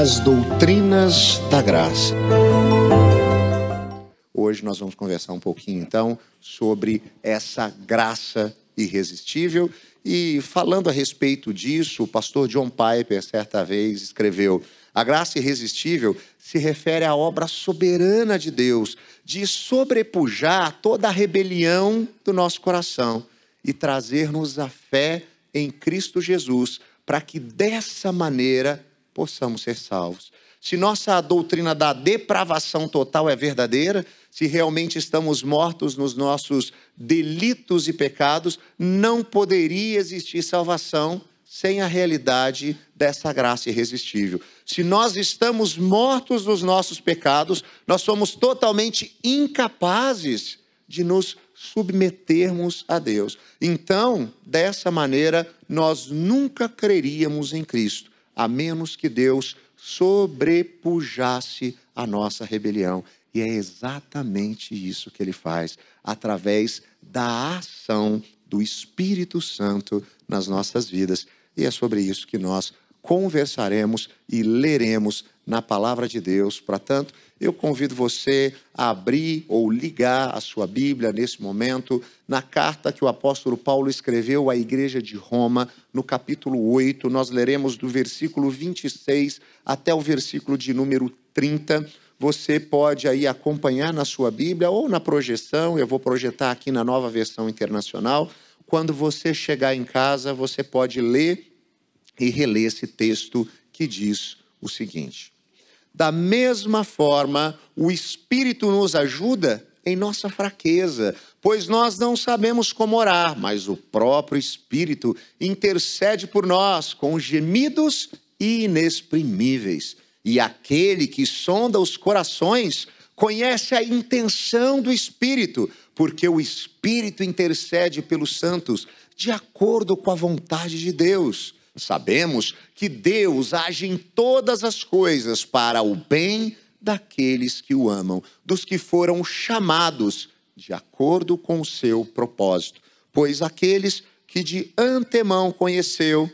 As doutrinas da graça. Hoje nós vamos conversar um pouquinho então sobre essa graça irresistível e falando a respeito disso, o pastor John Piper certa vez escreveu: a graça irresistível se refere à obra soberana de Deus de sobrepujar toda a rebelião do nosso coração e trazer-nos a fé em Cristo Jesus, para que dessa maneira possamos ser salvos. Se nossa doutrina da depravação total é verdadeira, se realmente estamos mortos nos nossos delitos e pecados, não poderia existir salvação sem a realidade dessa graça irresistível. Se nós estamos mortos nos nossos pecados, nós somos totalmente incapazes de nos submetermos a Deus. Então, dessa maneira, nós nunca creríamos em Cristo, a menos que Deus sobrepujasse a nossa rebelião. E é exatamente isso que ele faz, através da ação do Espírito Santo nas nossas vidas. E é sobre isso que nós conversaremos e leremos na palavra de Deus. Portanto, eu convido você a abrir ou ligar a sua Bíblia nesse momento na carta que o apóstolo Paulo escreveu à igreja de Roma, no capítulo 8. Nós leremos do versículo 26 até o versículo de número 30. Você pode aí acompanhar na sua Bíblia ou na projeção, eu vou projetar aqui na nova versão internacional. Quando você chegar em casa, você pode ler e reler esse texto que diz o seguinte: Da mesma forma, o Espírito nos ajuda em nossa fraqueza, pois nós não sabemos como orar, mas o próprio Espírito intercede por nós com gemidos inexprimíveis. E aquele que sonda os corações conhece a intenção do Espírito, porque o Espírito intercede pelos santos de acordo com a vontade de Deus. Sabemos que Deus age em todas as coisas para o bem daqueles que o amam, dos que foram chamados de acordo com o seu propósito. Pois aqueles que de antemão conheceu,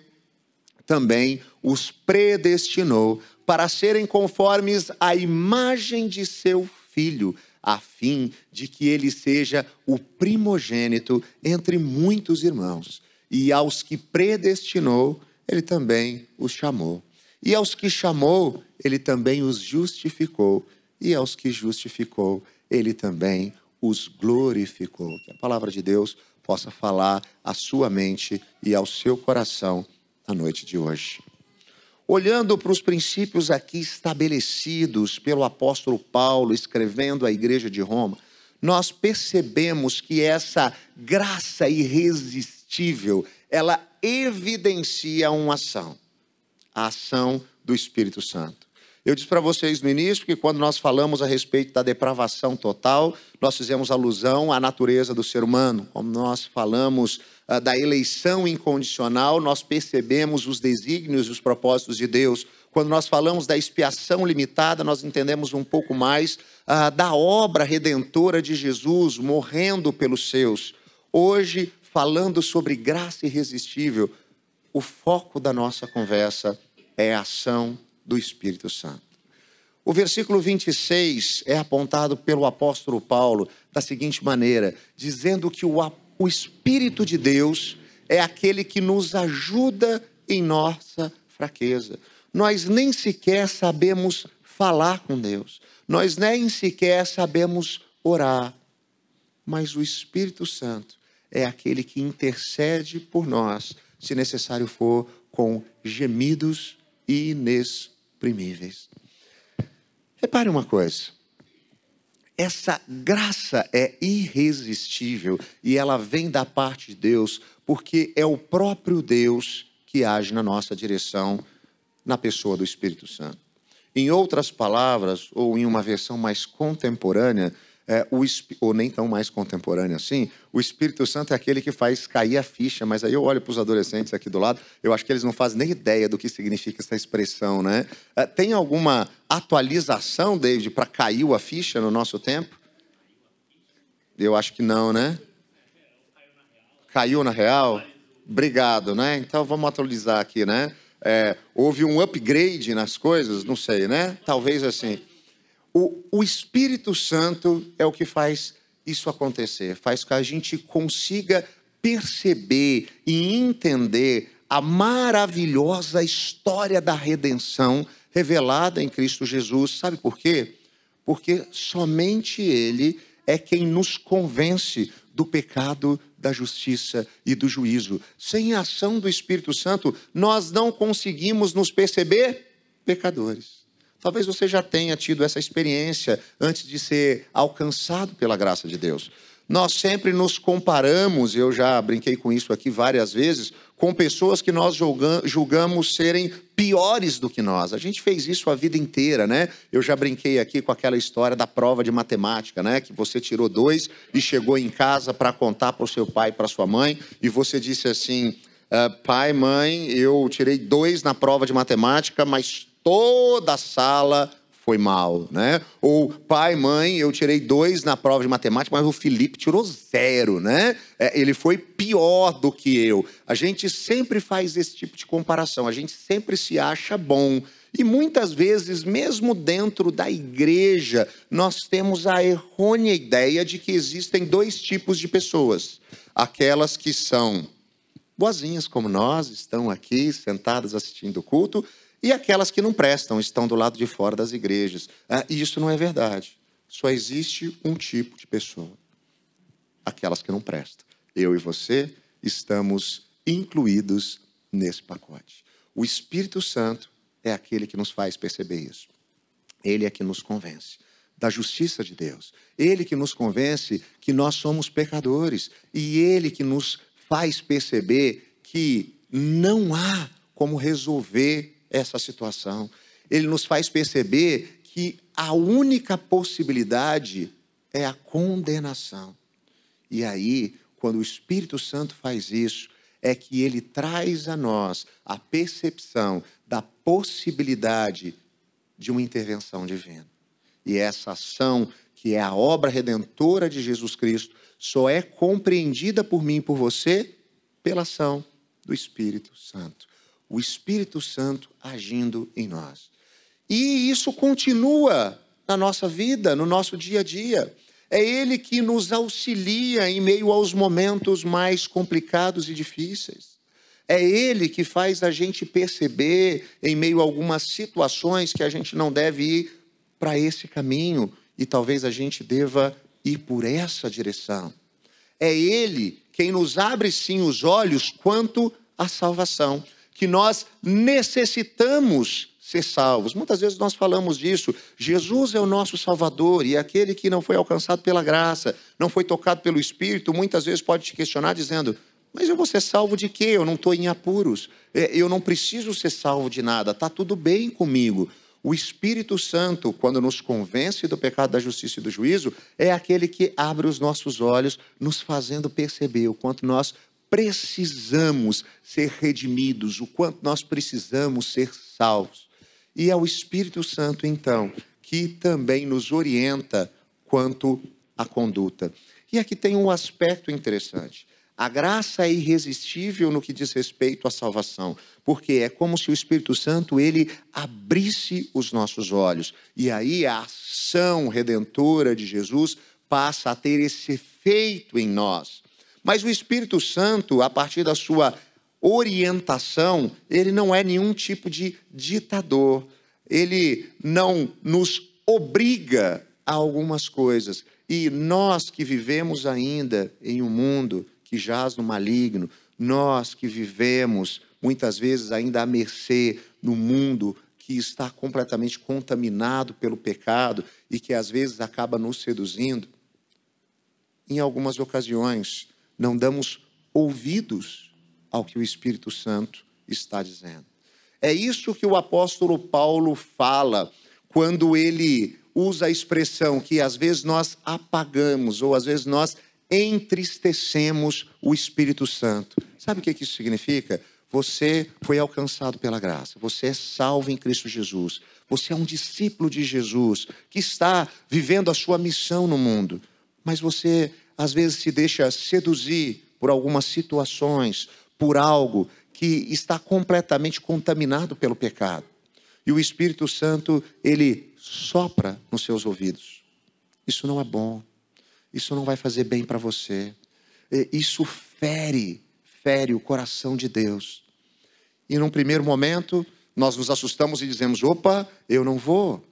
também os predestinou para serem conformes à imagem de seu filho, a fim de que ele seja o primogênito entre muitos irmãos. E aos que predestinou, ele também os chamou. E aos que chamou, ele também os justificou. E aos que justificou, ele também os glorificou. Que a palavra de Deus possa falar à sua mente e ao seu coração na noite de hoje. Olhando para os princípios aqui estabelecidos pelo apóstolo Paulo, escrevendo à igreja de Roma, nós percebemos que essa graça irresistível, ela evidencia uma ação, a ação do Espírito Santo. Eu disse para vocês no início que quando nós falamos a respeito da depravação total, nós fizemos alusão à natureza do ser humano. Como nós falamos uh, da eleição incondicional, nós percebemos os desígnios e os propósitos de Deus. Quando nós falamos da expiação limitada, nós entendemos um pouco mais uh, da obra redentora de Jesus morrendo pelos seus. Hoje falando sobre graça irresistível, o foco da nossa conversa é a ação do Espírito Santo. O versículo 26 é apontado pelo apóstolo Paulo da seguinte maneira: dizendo que o, o Espírito de Deus é aquele que nos ajuda em nossa fraqueza. Nós nem sequer sabemos falar com Deus, nós nem sequer sabemos orar, mas o Espírito Santo é aquele que intercede por nós, se necessário for, com gemidos inexprimíveis. Repare uma coisa. Essa graça é irresistível e ela vem da parte de Deus, porque é o próprio Deus que age na nossa direção, na pessoa do Espírito Santo. Em outras palavras, ou em uma versão mais contemporânea, é, o, ou nem tão mais contemporâneo assim, o Espírito Santo é aquele que faz cair a ficha, mas aí eu olho para os adolescentes aqui do lado, eu acho que eles não fazem nem ideia do que significa essa expressão, né? É, tem alguma atualização, David, para caiu a ficha no nosso tempo? Eu acho que não, né? Caiu na real? Obrigado, né? Então vamos atualizar aqui, né? é, houve um upgrade nas coisas, não sei, né? Talvez assim. O, o Espírito Santo é o que faz isso acontecer, faz que a gente consiga perceber e entender a maravilhosa história da redenção revelada em Cristo Jesus. Sabe por quê? Porque somente Ele é quem nos convence do pecado, da justiça e do juízo. Sem a ação do Espírito Santo, nós não conseguimos nos perceber pecadores. Talvez você já tenha tido essa experiência antes de ser alcançado pela graça de Deus. Nós sempre nos comparamos, eu já brinquei com isso aqui várias vezes, com pessoas que nós julgamos serem piores do que nós. A gente fez isso a vida inteira, né? Eu já brinquei aqui com aquela história da prova de matemática, né? Que você tirou dois e chegou em casa para contar para o seu pai e para sua mãe, e você disse assim: uh, pai, mãe, eu tirei dois na prova de matemática, mas toda a sala foi mal, né? Ou pai, mãe, eu tirei dois na prova de matemática, mas o Felipe tirou zero, né? É, ele foi pior do que eu. A gente sempre faz esse tipo de comparação, a gente sempre se acha bom. E muitas vezes, mesmo dentro da igreja, nós temos a errônea ideia de que existem dois tipos de pessoas: aquelas que são boazinhas como nós, estão aqui sentadas assistindo o culto, e aquelas que não prestam, estão do lado de fora das igrejas. Ah, e isso não é verdade. Só existe um tipo de pessoa: aquelas que não prestam. Eu e você estamos incluídos nesse pacote. O Espírito Santo é aquele que nos faz perceber isso. Ele é que nos convence da justiça de Deus. Ele que nos convence que nós somos pecadores e ele que nos faz perceber que não há como resolver essa situação. Ele nos faz perceber que a única possibilidade é a condenação. E aí, quando o Espírito Santo faz isso, é que ele traz a nós a percepção da possibilidade de uma intervenção divina. E essa ação, que é a obra redentora de Jesus Cristo, só é compreendida por mim e por você pela ação do Espírito Santo o Espírito Santo agindo em nós. E isso continua na nossa vida, no nosso dia a dia. É Ele que nos auxilia em meio aos momentos mais complicados e difíceis. É Ele que faz a gente perceber, em meio a algumas situações, que a gente não deve ir para esse caminho e talvez a gente deva ir por essa direção. É Ele quem nos abre sim os olhos quanto à salvação que nós necessitamos ser salvos. Muitas vezes nós falamos disso. Jesus é o nosso Salvador e aquele que não foi alcançado pela graça, não foi tocado pelo Espírito, muitas vezes pode te questionar dizendo: Mas eu vou ser salvo de quê? Eu não estou em apuros. É, eu não preciso ser salvo de nada. Está tudo bem comigo. O Espírito Santo, quando nos convence do pecado, da justiça e do juízo, é aquele que abre os nossos olhos, nos fazendo perceber o quanto nós precisamos ser redimidos, o quanto nós precisamos ser salvos. E é o Espírito Santo, então, que também nos orienta quanto à conduta. E aqui tem um aspecto interessante. A graça é irresistível no que diz respeito à salvação, porque é como se o Espírito Santo ele abrisse os nossos olhos. E aí a ação redentora de Jesus passa a ter esse efeito em nós. Mas o Espírito Santo, a partir da sua orientação, ele não é nenhum tipo de ditador. Ele não nos obriga a algumas coisas. E nós que vivemos ainda em um mundo que jaz no maligno, nós que vivemos muitas vezes ainda à mercê no mundo que está completamente contaminado pelo pecado e que às vezes acaba nos seduzindo, em algumas ocasiões não damos ouvidos ao que o Espírito Santo está dizendo. É isso que o apóstolo Paulo fala quando ele usa a expressão que às vezes nós apagamos ou às vezes nós entristecemos o Espírito Santo. Sabe o que isso significa? Você foi alcançado pela graça, você é salvo em Cristo Jesus, você é um discípulo de Jesus que está vivendo a sua missão no mundo, mas você às vezes se deixa seduzir por algumas situações, por algo que está completamente contaminado pelo pecado. E o Espírito Santo, ele sopra nos seus ouvidos. Isso não é bom. Isso não vai fazer bem para você. Isso fere, fere o coração de Deus. E num primeiro momento, nós nos assustamos e dizemos: opa, eu não vou.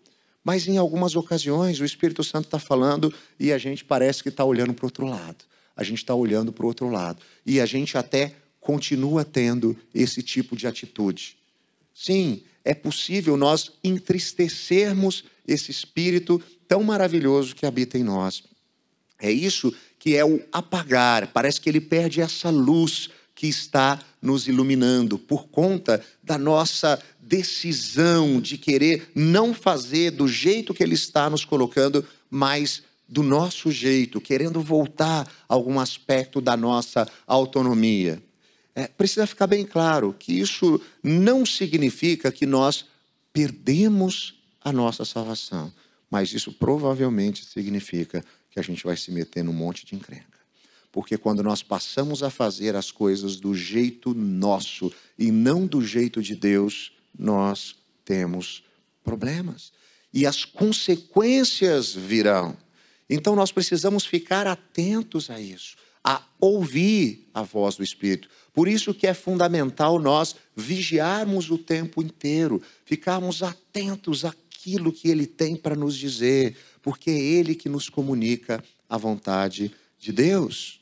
Mas em algumas ocasiões, o Espírito Santo está falando e a gente parece que está olhando para o outro lado. A gente está olhando para o outro lado. E a gente até continua tendo esse tipo de atitude. Sim, é possível nós entristecermos esse espírito tão maravilhoso que habita em nós. É isso que é o apagar. Parece que ele perde essa luz que está nos iluminando por conta da nossa decisão de querer não fazer do jeito que ele está nos colocando, mas do nosso jeito, querendo voltar a algum aspecto da nossa autonomia. É, precisa ficar bem claro que isso não significa que nós perdemos a nossa salvação, mas isso provavelmente significa que a gente vai se meter num monte de encrenca. Porque quando nós passamos a fazer as coisas do jeito nosso e não do jeito de Deus, nós temos problemas. E as consequências virão. Então nós precisamos ficar atentos a isso, a ouvir a voz do Espírito. Por isso que é fundamental nós vigiarmos o tempo inteiro, ficarmos atentos àquilo que ele tem para nos dizer, porque é ele que nos comunica a vontade de Deus.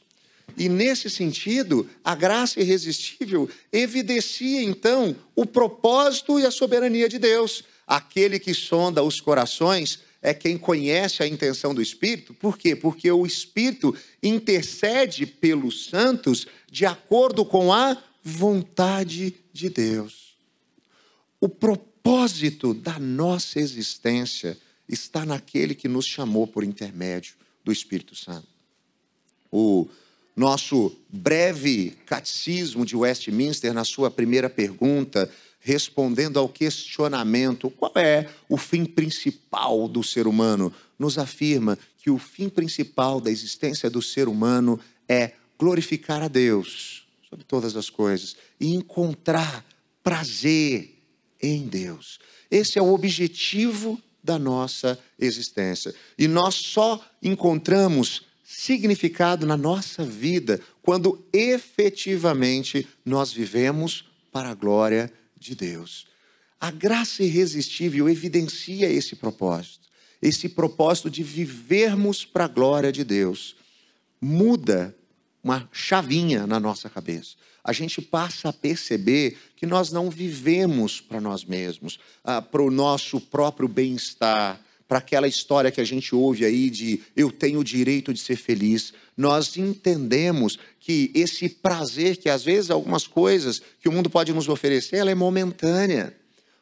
E nesse sentido, a graça irresistível evidencia então o propósito e a soberania de Deus. Aquele que sonda os corações é quem conhece a intenção do Espírito. Por quê? Porque o Espírito intercede pelos santos de acordo com a vontade de Deus. O propósito da nossa existência está naquele que nos chamou por intermédio do Espírito Santo. O nosso breve catecismo de Westminster, na sua primeira pergunta, respondendo ao questionamento: qual é o fim principal do ser humano? Nos afirma que o fim principal da existência do ser humano é glorificar a Deus sobre todas as coisas e encontrar prazer em Deus. Esse é o objetivo da nossa existência. E nós só encontramos significado na nossa vida quando efetivamente nós vivemos para a glória de Deus. A graça irresistível evidencia esse propósito, esse propósito de vivermos para a glória de Deus. Muda uma chavinha na nossa cabeça. A gente passa a perceber que nós não vivemos para nós mesmos, ah, para o nosso próprio bem-estar, para aquela história que a gente ouve aí de eu tenho o direito de ser feliz. Nós entendemos que esse prazer, que às vezes algumas coisas que o mundo pode nos oferecer, ela é momentânea,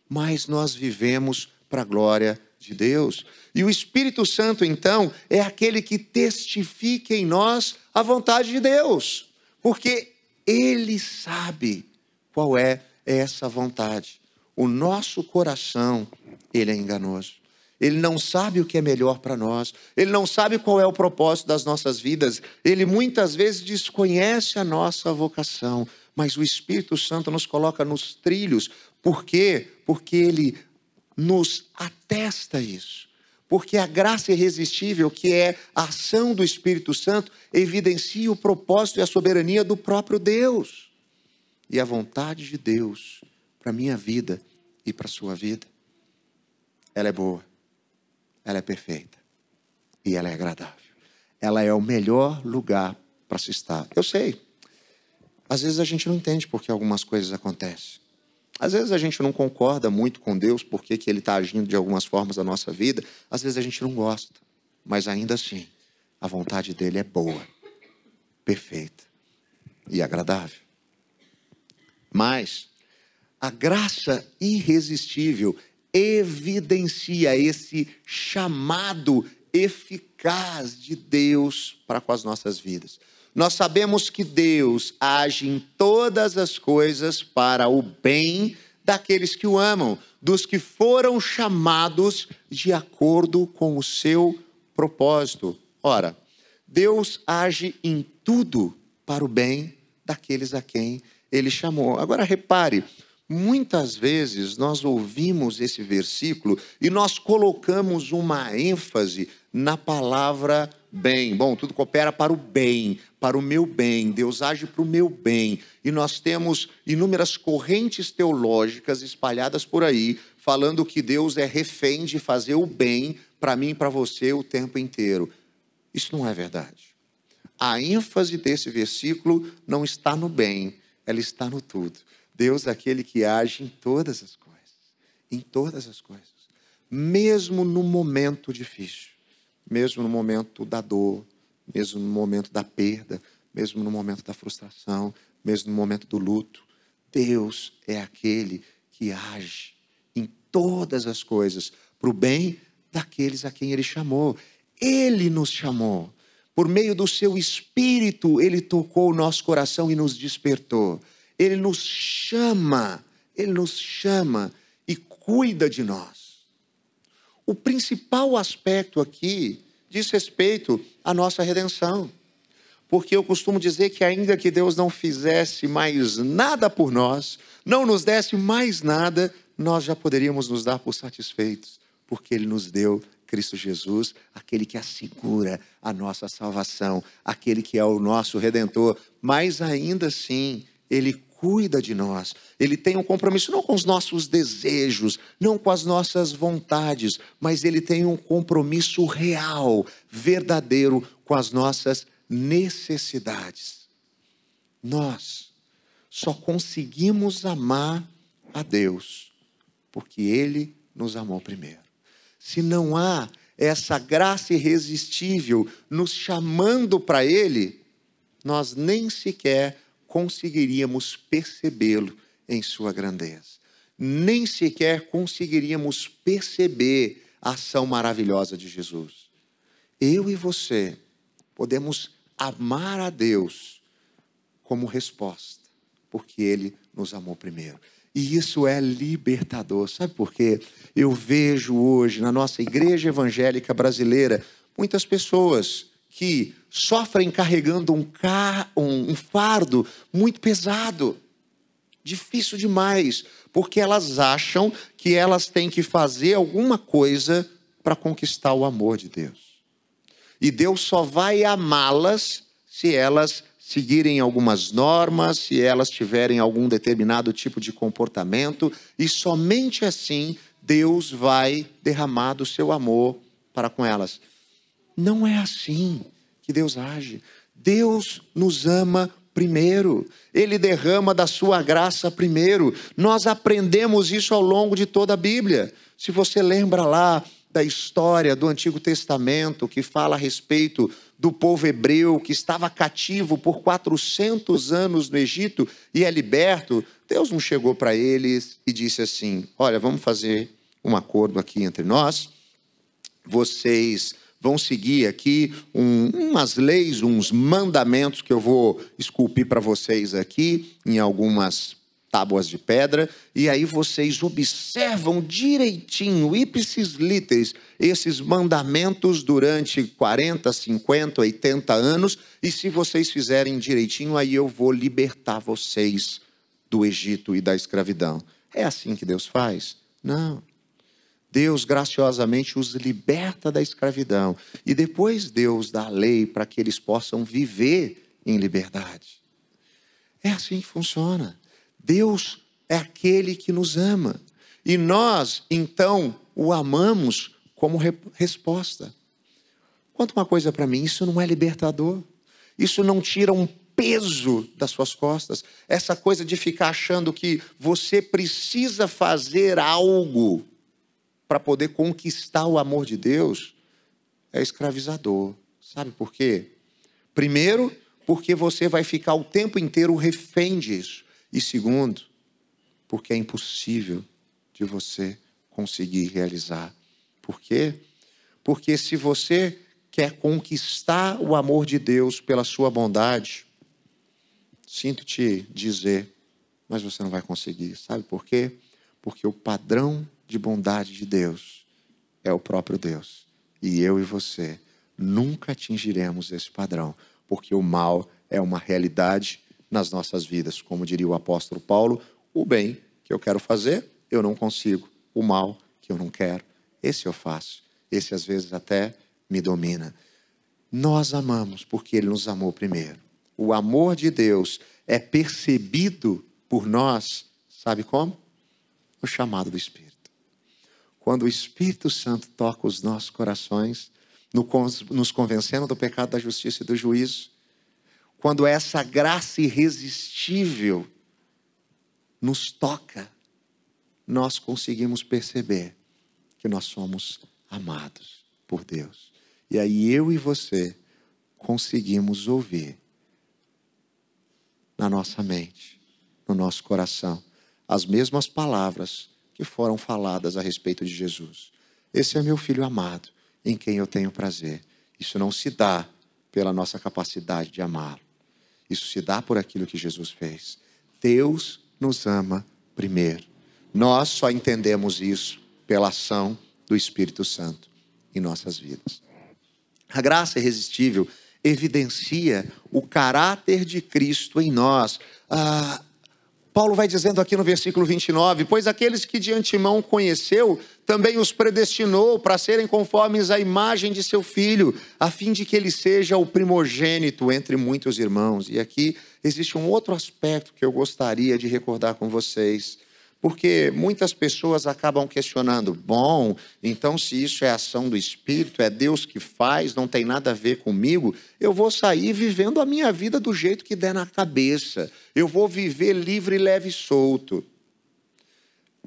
mas nós vivemos para a glória de Deus. E o Espírito Santo, então, é aquele que testifica em nós a vontade de Deus, porque ele sabe qual é essa vontade. O nosso coração, ele é enganoso. Ele não sabe o que é melhor para nós, ele não sabe qual é o propósito das nossas vidas, ele muitas vezes desconhece a nossa vocação, mas o Espírito Santo nos coloca nos trilhos, por quê? Porque ele nos atesta isso. Porque a graça irresistível, que é a ação do Espírito Santo, evidencia o propósito e a soberania do próprio Deus. E a vontade de Deus para a minha vida e para a sua vida, ela é boa ela é perfeita e ela é agradável. Ela é o melhor lugar para se estar. Eu sei. Às vezes a gente não entende por que algumas coisas acontecem. Às vezes a gente não concorda muito com Deus porque que Ele está agindo de algumas formas na nossa vida. Às vezes a gente não gosta. Mas ainda assim, a vontade dele é boa, perfeita e agradável. Mas a graça irresistível evidencia esse chamado eficaz de Deus para com as nossas vidas. Nós sabemos que Deus age em todas as coisas para o bem daqueles que o amam, dos que foram chamados de acordo com o seu propósito. Ora, Deus age em tudo para o bem daqueles a quem ele chamou. Agora repare, muitas vezes nós ouvimos esse versículo e nós colocamos uma ênfase na palavra bem. Bom, tudo coopera para o bem, para o meu bem. Deus age para o meu bem. E nós temos inúmeras correntes teológicas espalhadas por aí, falando que Deus é refém de fazer o bem para mim e para você o tempo inteiro. Isso não é verdade. A ênfase desse versículo não está no bem, ela está no tudo. Deus é aquele que age em todas as coisas, em todas as coisas, mesmo no momento difícil, mesmo no momento da dor, mesmo no momento da perda, mesmo no momento da frustração, mesmo no momento do luto. Deus é aquele que age em todas as coisas para o bem daqueles a quem Ele chamou. Ele nos chamou. Por meio do seu espírito, ele tocou o nosso coração e nos despertou. Ele nos chama, ele nos chama e cuida de nós. O principal aspecto aqui diz respeito à nossa redenção. Porque eu costumo dizer que, ainda que Deus não fizesse mais nada por nós, não nos desse mais nada, nós já poderíamos nos dar por satisfeitos, porque Ele nos deu Cristo Jesus, aquele que assegura a nossa salvação, aquele que é o nosso redentor, mas ainda assim, ele cuida de nós. Ele tem um compromisso não com os nossos desejos, não com as nossas vontades, mas ele tem um compromisso real, verdadeiro com as nossas necessidades. Nós só conseguimos amar a Deus porque ele nos amou primeiro se não há essa graça irresistível nos chamando para Ele, nós nem sequer conseguiríamos percebê-lo em sua grandeza. Nem sequer conseguiríamos perceber a ação maravilhosa de Jesus. Eu e você podemos amar a Deus como resposta, porque Ele nos amou primeiro. E isso é libertador. Sabe por quê? Eu vejo hoje na nossa igreja evangélica brasileira muitas pessoas que sofrem carregando um, car um, um fardo muito pesado, difícil demais, porque elas acham que elas têm que fazer alguma coisa para conquistar o amor de Deus. E Deus só vai amá-las se elas seguirem algumas normas, se elas tiverem algum determinado tipo de comportamento, e somente assim Deus vai derramar do seu amor para com elas. Não é assim que Deus age. Deus nos ama primeiro, Ele derrama da sua graça primeiro. Nós aprendemos isso ao longo de toda a Bíblia. Se você lembra lá da história do Antigo Testamento que fala a respeito do povo hebreu que estava cativo por 400 anos no Egito e é liberto, Deus não chegou para eles e disse assim: Olha, vamos fazer um acordo aqui entre nós, vocês vão seguir aqui um, umas leis, uns mandamentos que eu vou esculpir para vocês aqui em algumas tábuas de pedra, e aí vocês observam direitinho, ipsis literis, esses mandamentos durante 40, 50, 80 anos, e se vocês fizerem direitinho, aí eu vou libertar vocês do Egito e da escravidão. É assim que Deus faz? Não. Deus graciosamente os liberta da escravidão e depois Deus dá a lei para que eles possam viver em liberdade. É assim que funciona. Deus é aquele que nos ama. E nós, então, o amamos como re resposta. Conta uma coisa para mim: isso não é libertador. Isso não tira um peso das suas costas. Essa coisa de ficar achando que você precisa fazer algo para poder conquistar o amor de Deus é escravizador. Sabe por quê? Primeiro, porque você vai ficar o tempo inteiro refém disso. E segundo, porque é impossível de você conseguir realizar. Por quê? Porque se você quer conquistar o amor de Deus pela sua bondade, sinto te dizer, mas você não vai conseguir. Sabe por quê? Porque o padrão de bondade de Deus é o próprio Deus. E eu e você nunca atingiremos esse padrão, porque o mal é uma realidade nas nossas vidas. Como diria o apóstolo Paulo, o bem que eu quero fazer, eu não consigo. O mal que eu não quero, esse eu faço. Esse às vezes até me domina. Nós amamos porque Ele nos amou primeiro. O amor de Deus é percebido por nós, sabe como? O chamado do Espírito. Quando o Espírito Santo toca os nossos corações, nos convencendo do pecado, da justiça e do juízo, quando essa graça irresistível nos toca, nós conseguimos perceber que nós somos amados por Deus. E aí eu e você conseguimos ouvir na nossa mente, no nosso coração, as mesmas palavras que foram faladas a respeito de Jesus. Esse é meu filho amado, em quem eu tenho prazer. Isso não se dá pela nossa capacidade de amá-lo. Isso se dá por aquilo que Jesus fez. Deus nos ama primeiro. Nós só entendemos isso pela ação do Espírito Santo em nossas vidas. A graça irresistível evidencia o caráter de Cristo em nós. Ah, Paulo vai dizendo aqui no versículo 29: Pois aqueles que de antemão conheceu, também os predestinou para serem conformes à imagem de seu filho, a fim de que ele seja o primogênito entre muitos irmãos. E aqui existe um outro aspecto que eu gostaria de recordar com vocês. Porque muitas pessoas acabam questionando: bom, então se isso é ação do Espírito, é Deus que faz, não tem nada a ver comigo, eu vou sair vivendo a minha vida do jeito que der na cabeça, eu vou viver livre, leve e solto.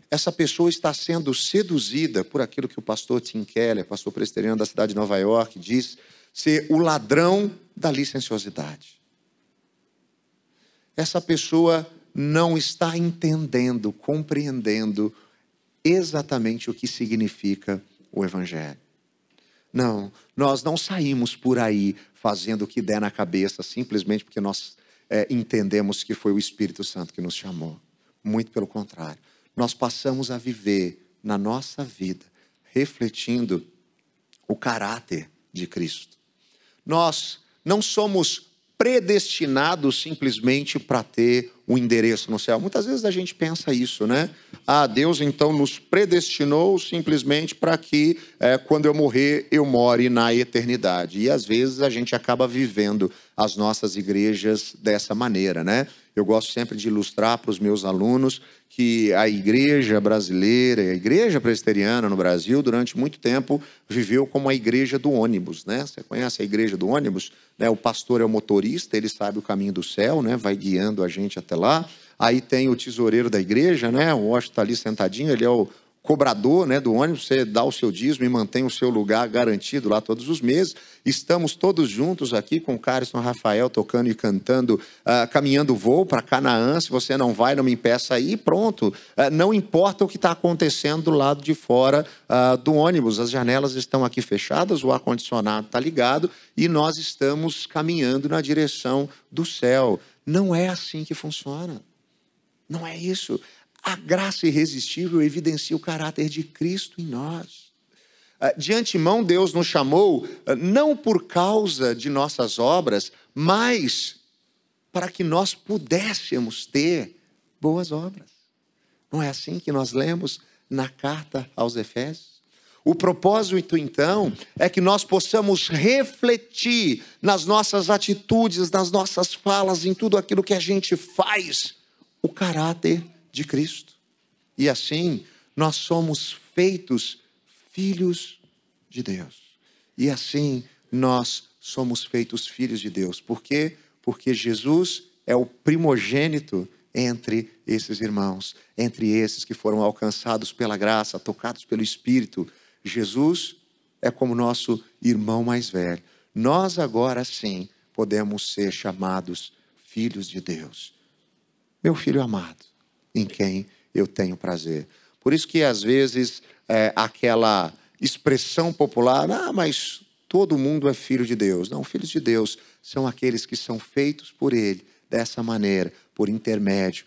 Essa pessoa está sendo seduzida por aquilo que o pastor Tim Keller, pastor presbiteriano da cidade de Nova York, diz ser o ladrão da licenciosidade. Essa pessoa não está entendendo, compreendendo exatamente o que significa o Evangelho. Não, nós não saímos por aí fazendo o que der na cabeça simplesmente porque nós é, entendemos que foi o Espírito Santo que nos chamou. Muito pelo contrário. Nós passamos a viver na nossa vida refletindo o caráter de Cristo. Nós não somos predestinados simplesmente para ter um endereço no céu. Muitas vezes a gente pensa isso, né? Ah, Deus então nos predestinou simplesmente para que é, quando eu morrer eu more na eternidade. E às vezes a gente acaba vivendo as nossas igrejas dessa maneira, né? Eu gosto sempre de ilustrar para os meus alunos que a igreja brasileira, a igreja presbiteriana no Brasil, durante muito tempo viveu como a igreja do ônibus, né? Você conhece a igreja do ônibus? Né? O pastor é o motorista, ele sabe o caminho do céu, né? Vai guiando a gente até lá. Aí tem o tesoureiro da igreja, né? O Washington está ali sentadinho, ele é o cobrador né, do ônibus, você dá o seu dízimo e mantém o seu lugar garantido lá todos os meses. Estamos todos juntos aqui com o Carson Rafael tocando e cantando, uh, caminhando voo para Canaã. Se você não vai, não me impeça aí, pronto. Uh, não importa o que está acontecendo do lado de fora uh, do ônibus, as janelas estão aqui fechadas, o ar-condicionado está ligado e nós estamos caminhando na direção do céu. Não é assim que funciona. Não é isso. A graça irresistível evidencia o caráter de Cristo em nós. Ah, de antemão, Deus nos chamou ah, não por causa de nossas obras, mas para que nós pudéssemos ter boas obras. Não é assim que nós lemos na carta aos Efésios? O propósito, então, é que nós possamos refletir nas nossas atitudes, nas nossas falas, em tudo aquilo que a gente faz, o caráter de Cristo. E assim, nós somos feitos filhos de Deus. E assim, nós somos feitos filhos de Deus. Por quê? Porque Jesus é o primogênito entre esses irmãos, entre esses que foram alcançados pela graça, tocados pelo Espírito. Jesus é como nosso irmão mais velho. Nós agora sim podemos ser chamados filhos de Deus. Meu filho amado, em quem eu tenho prazer. Por isso que às vezes é, aquela expressão popular, ah, mas todo mundo é filho de Deus. Não, filhos de Deus são aqueles que são feitos por Ele dessa maneira, por intermédio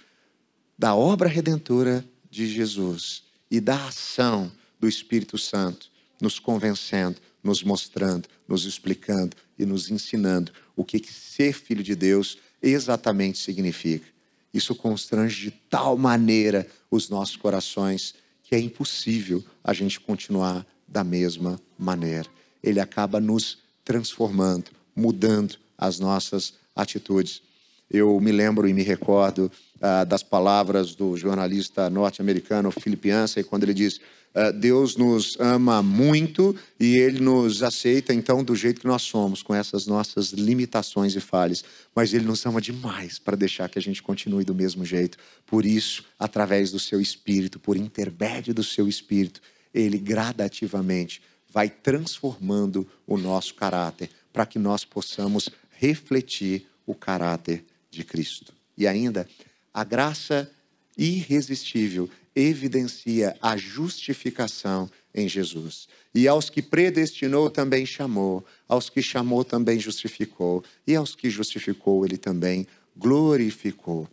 da obra redentora de Jesus e da ação do Espírito Santo, nos convencendo, nos mostrando, nos explicando e nos ensinando o que ser filho de Deus exatamente significa. Isso constrange de tal maneira os nossos corações que é impossível a gente continuar da mesma maneira. Ele acaba nos transformando, mudando as nossas atitudes. Eu me lembro e me recordo ah, das palavras do jornalista norte-americano Philip Yancey, quando ele diz: ah, Deus nos ama muito e Ele nos aceita então do jeito que nós somos, com essas nossas limitações e falhas. Mas Ele nos ama demais para deixar que a gente continue do mesmo jeito. Por isso, através do Seu Espírito, por intermédio do Seu Espírito, Ele gradativamente vai transformando o nosso caráter para que nós possamos refletir o caráter de Cristo. E ainda, a graça irresistível evidencia a justificação em Jesus. E aos que predestinou também chamou, aos que chamou também justificou, e aos que justificou ele também glorificou.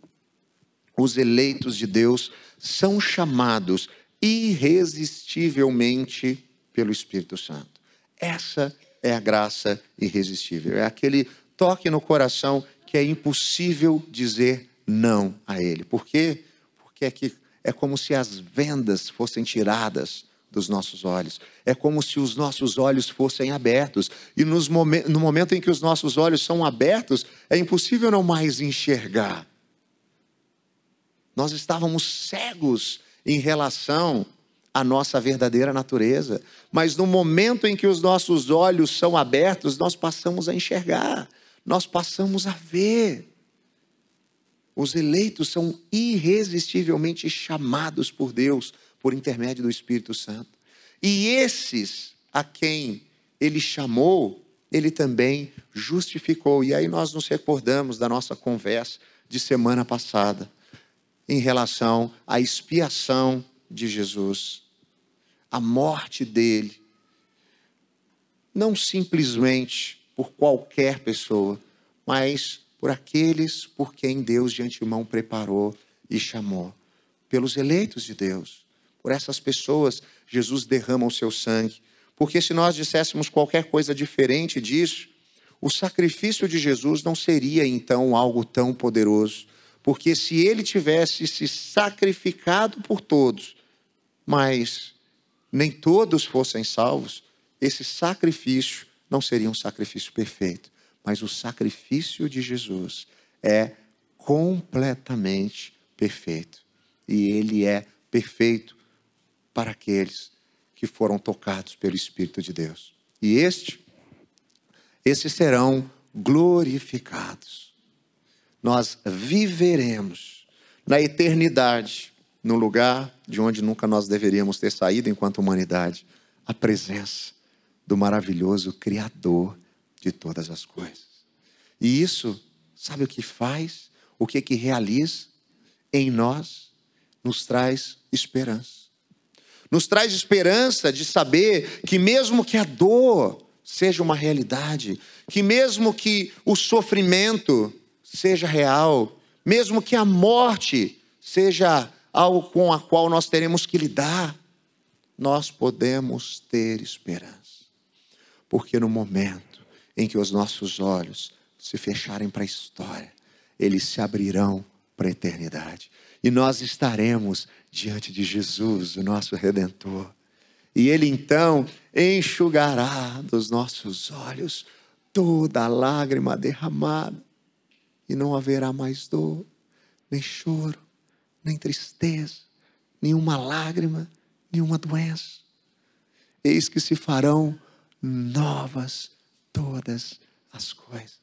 Os eleitos de Deus são chamados irresistivelmente pelo Espírito Santo. Essa é a graça irresistível. É aquele toque no coração que é impossível dizer não a ele. Por quê? Porque é que é como se as vendas fossem tiradas dos nossos olhos. É como se os nossos olhos fossem abertos. E nos momen no momento em que os nossos olhos são abertos, é impossível não mais enxergar. Nós estávamos cegos em relação à nossa verdadeira natureza. Mas no momento em que os nossos olhos são abertos, nós passamos a enxergar, nós passamos a ver. Os eleitos são irresistivelmente chamados por Deus por intermédio do Espírito Santo. E esses a quem ele chamou, ele também justificou. E aí nós nos recordamos da nossa conversa de semana passada em relação à expiação de Jesus, a morte dele, não simplesmente por qualquer pessoa, mas por aqueles por quem Deus de antemão preparou e chamou, pelos eleitos de Deus. Por essas pessoas, Jesus derrama o seu sangue. Porque se nós disséssemos qualquer coisa diferente disso, o sacrifício de Jesus não seria então algo tão poderoso. Porque se ele tivesse se sacrificado por todos, mas nem todos fossem salvos, esse sacrifício não seria um sacrifício perfeito. Mas o sacrifício de Jesus é completamente perfeito. E ele é perfeito para aqueles que foram tocados pelo Espírito de Deus. E este, esses serão glorificados. Nós viveremos na eternidade, no lugar de onde nunca nós deveríamos ter saído enquanto humanidade, a presença do maravilhoso Criador de todas as coisas. E isso, sabe o que faz? O que que realiza em nós? Nos traz esperança. Nos traz esperança de saber que mesmo que a dor seja uma realidade, que mesmo que o sofrimento seja real, mesmo que a morte seja algo com a qual nós teremos que lidar, nós podemos ter esperança. Porque no momento em que os nossos olhos se fecharem para a história, eles se abrirão para a eternidade. E nós estaremos diante de Jesus, o nosso redentor. E ele então enxugará dos nossos olhos toda a lágrima derramada, e não haverá mais dor, nem choro, nem tristeza, nenhuma lágrima, nenhuma doença. Eis que se farão novas todas as coisas.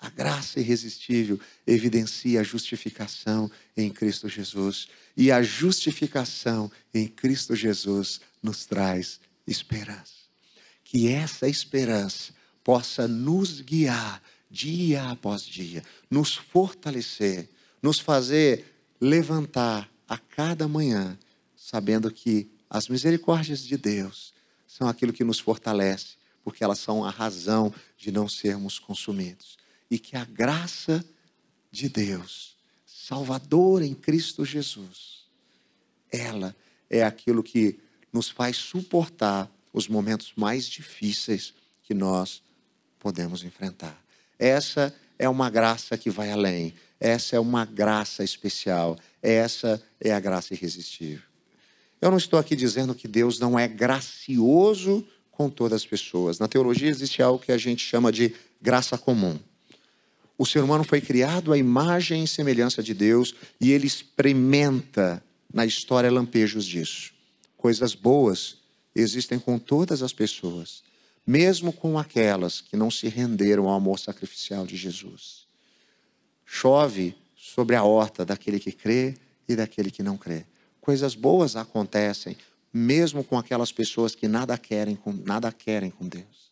A graça irresistível evidencia a justificação em Cristo Jesus. E a justificação em Cristo Jesus nos traz esperança. Que essa esperança possa nos guiar dia após dia, nos fortalecer, nos fazer levantar a cada manhã, sabendo que as misericórdias de Deus são aquilo que nos fortalece porque elas são a razão de não sermos consumidos. E que a graça de Deus, Salvador em Cristo Jesus, ela é aquilo que nos faz suportar os momentos mais difíceis que nós podemos enfrentar. Essa é uma graça que vai além. Essa é uma graça especial. Essa é a graça irresistível. Eu não estou aqui dizendo que Deus não é gracioso com todas as pessoas. Na teologia existe algo que a gente chama de graça comum. O ser humano foi criado à imagem e semelhança de Deus e ele experimenta na história lampejos disso. Coisas boas existem com todas as pessoas, mesmo com aquelas que não se renderam ao amor sacrificial de Jesus. Chove sobre a horta daquele que crê e daquele que não crê. Coisas boas acontecem mesmo com aquelas pessoas que nada querem com nada querem com Deus.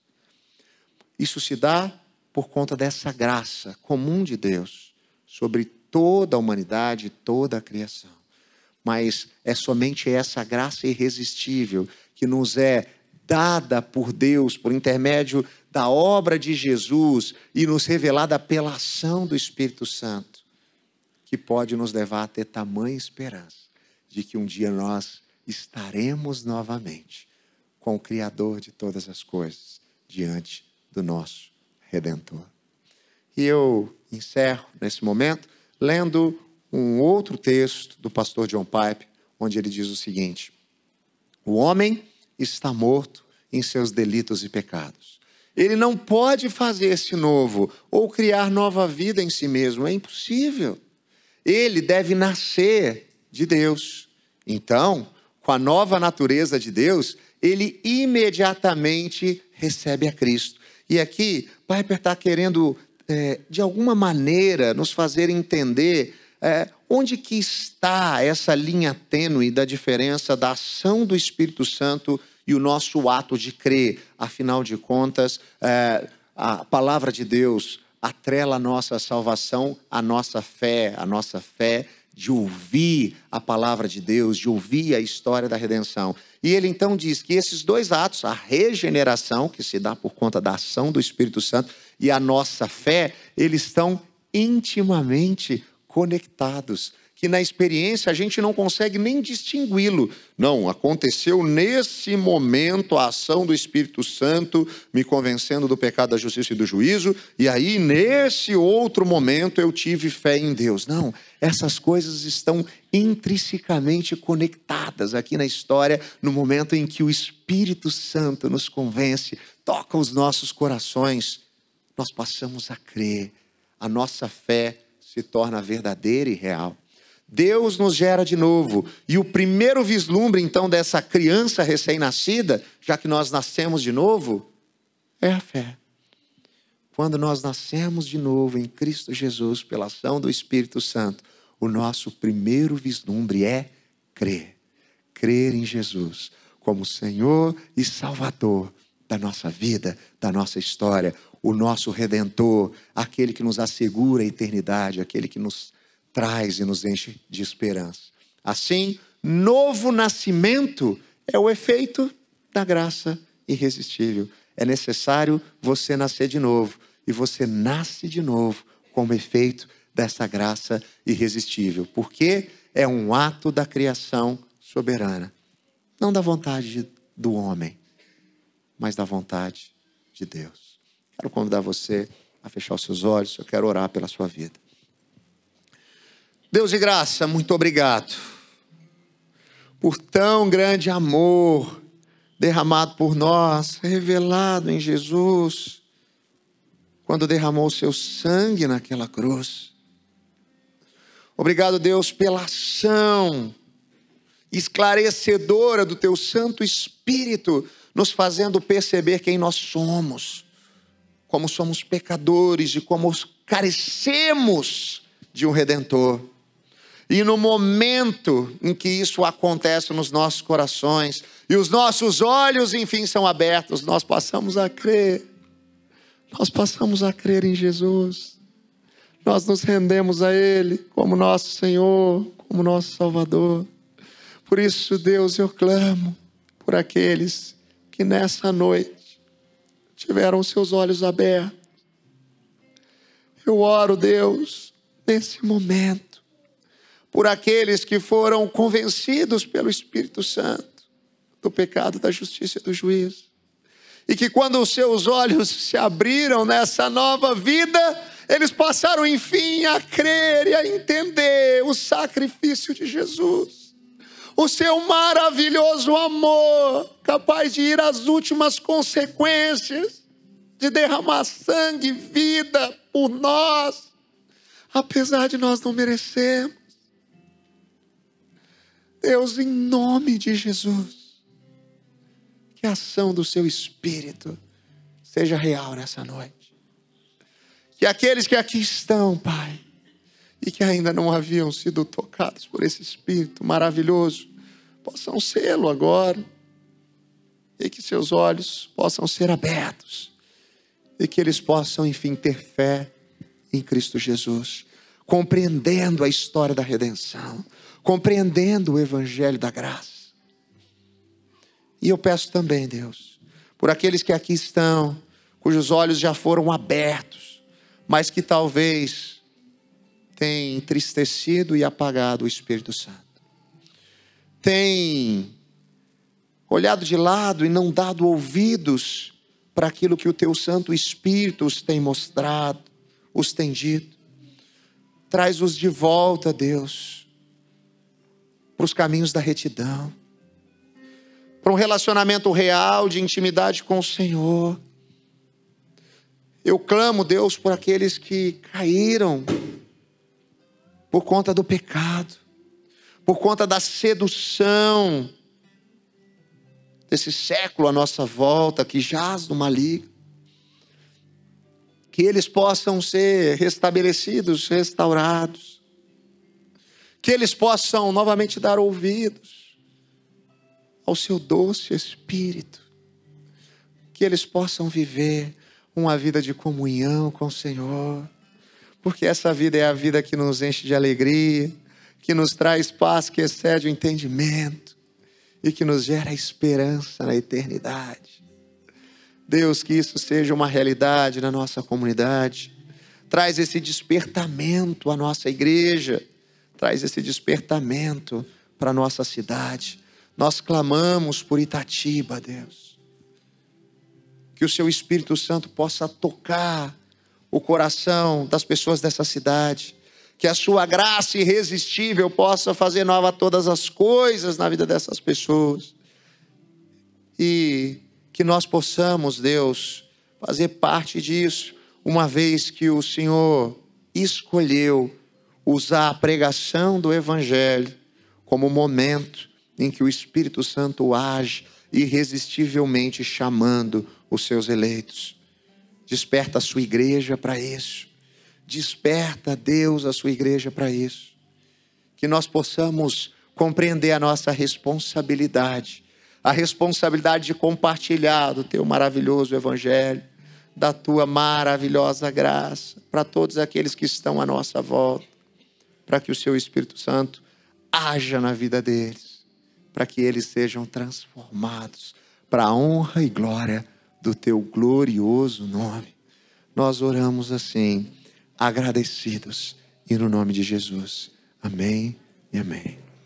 Isso se dá por conta dessa graça comum de Deus sobre toda a humanidade, toda a criação. Mas é somente essa graça irresistível que nos é dada por Deus por intermédio da obra de Jesus e nos revelada pela ação do Espírito Santo, que pode nos levar a ter tamanha esperança de que um dia nós estaremos novamente com o Criador de todas as coisas diante do nosso Redentor. E eu encerro nesse momento lendo um outro texto do pastor John Pipe, onde ele diz o seguinte: O homem está morto em seus delitos e pecados. Ele não pode fazer-se novo ou criar nova vida em si mesmo, é impossível. Ele deve nascer de Deus. Então, com a nova natureza de Deus, ele imediatamente recebe a Cristo. E aqui, Piper está querendo, é, de alguma maneira, nos fazer entender é, onde que está essa linha tênue da diferença da ação do Espírito Santo e o nosso ato de crer. Afinal de contas, é, a palavra de Deus atrela a nossa salvação, a nossa fé, a nossa fé de ouvir a palavra de Deus, de ouvir a história da redenção. E ele então diz que esses dois atos, a regeneração, que se dá por conta da ação do Espírito Santo, e a nossa fé, eles estão intimamente conectados que na experiência a gente não consegue nem distingui-lo. Não, aconteceu nesse momento a ação do Espírito Santo me convencendo do pecado, da justiça e do juízo, e aí nesse outro momento eu tive fé em Deus. Não, essas coisas estão intrinsecamente conectadas aqui na história, no momento em que o Espírito Santo nos convence, toca os nossos corações, nós passamos a crer, a nossa fé se torna verdadeira e real. Deus nos gera de novo. E o primeiro vislumbre, então, dessa criança recém-nascida, já que nós nascemos de novo, é a fé. Quando nós nascemos de novo em Cristo Jesus, pela ação do Espírito Santo, o nosso primeiro vislumbre é crer. Crer em Jesus como Senhor e Salvador da nossa vida, da nossa história, o nosso redentor, aquele que nos assegura a eternidade, aquele que nos traz e nos enche de esperança. Assim, novo nascimento é o efeito da graça irresistível. É necessário você nascer de novo. E você nasce de novo como efeito dessa graça irresistível. Porque é um ato da criação soberana. Não da vontade do homem, mas da vontade de Deus. Quero convidar você a fechar os seus olhos. Eu quero orar pela sua vida. Deus de graça, muito obrigado por tão grande amor derramado por nós, revelado em Jesus, quando derramou o seu sangue naquela cruz. Obrigado, Deus, pela ação esclarecedora do teu Santo Espírito, nos fazendo perceber quem nós somos, como somos pecadores e como carecemos de um redentor. E no momento em que isso acontece nos nossos corações, e os nossos olhos, enfim, são abertos, nós passamos a crer. Nós passamos a crer em Jesus. Nós nos rendemos a Ele como nosso Senhor, como nosso Salvador. Por isso, Deus, eu clamo por aqueles que nessa noite tiveram seus olhos abertos. Eu oro, Deus, nesse momento por aqueles que foram convencidos pelo Espírito Santo do pecado, da justiça e do juízo. E que quando os seus olhos se abriram nessa nova vida, Eles passaram, enfim, a crer e a entender o sacrifício de Jesus. O seu maravilhoso amor, capaz de ir às últimas consequências, de derramar sangue e vida por nós, apesar de nós não merecermos. Deus, em nome de Jesus, que a ação do seu Espírito seja real nessa noite. Que aqueles que aqui estão, Pai, e que ainda não haviam sido tocados por esse Espírito maravilhoso, possam sê-lo agora, e que seus olhos possam ser abertos, e que eles possam, enfim, ter fé em Cristo Jesus, compreendendo a história da redenção, compreendendo o Evangelho da graça. E eu peço também, Deus, por aqueles que aqui estão, cujos olhos já foram abertos, mas que talvez tenham entristecido e apagado o Espírito Santo. Tem olhado de lado e não dado ouvidos para aquilo que o teu Santo Espírito os tem mostrado, os tem dito. Traz-os de volta, Deus, para os caminhos da retidão, para um relacionamento real de intimidade com o Senhor eu clamo, Deus, por aqueles que caíram por conta do pecado, por conta da sedução desse século à nossa volta que jaz no maligno. Que eles possam ser restabelecidos, restaurados. Que eles possam novamente dar ouvidos ao seu doce espírito. Que eles possam viver uma vida de comunhão com o Senhor, porque essa vida é a vida que nos enche de alegria, que nos traz paz que excede o entendimento e que nos gera esperança na eternidade. Deus, que isso seja uma realidade na nossa comunidade. Traz esse despertamento à nossa igreja, traz esse despertamento para nossa cidade. Nós clamamos por Itatiba, Deus que o seu Espírito Santo possa tocar o coração das pessoas dessa cidade, que a sua graça irresistível possa fazer nova todas as coisas na vida dessas pessoas. E que nós possamos, Deus, fazer parte disso, uma vez que o Senhor escolheu usar a pregação do Evangelho como momento em que o Espírito Santo age irresistivelmente chamando os seus eleitos. Desperta a sua igreja para isso. Desperta, Deus, a sua igreja para isso. Que nós possamos compreender a nossa responsabilidade, a responsabilidade de compartilhar do teu maravilhoso evangelho, da tua maravilhosa graça para todos aqueles que estão à nossa volta, para que o seu Espírito Santo haja na vida deles, para que eles sejam transformados para a honra e glória do teu glorioso nome. Nós oramos assim, agradecidos, e no nome de Jesus. Amém e amém.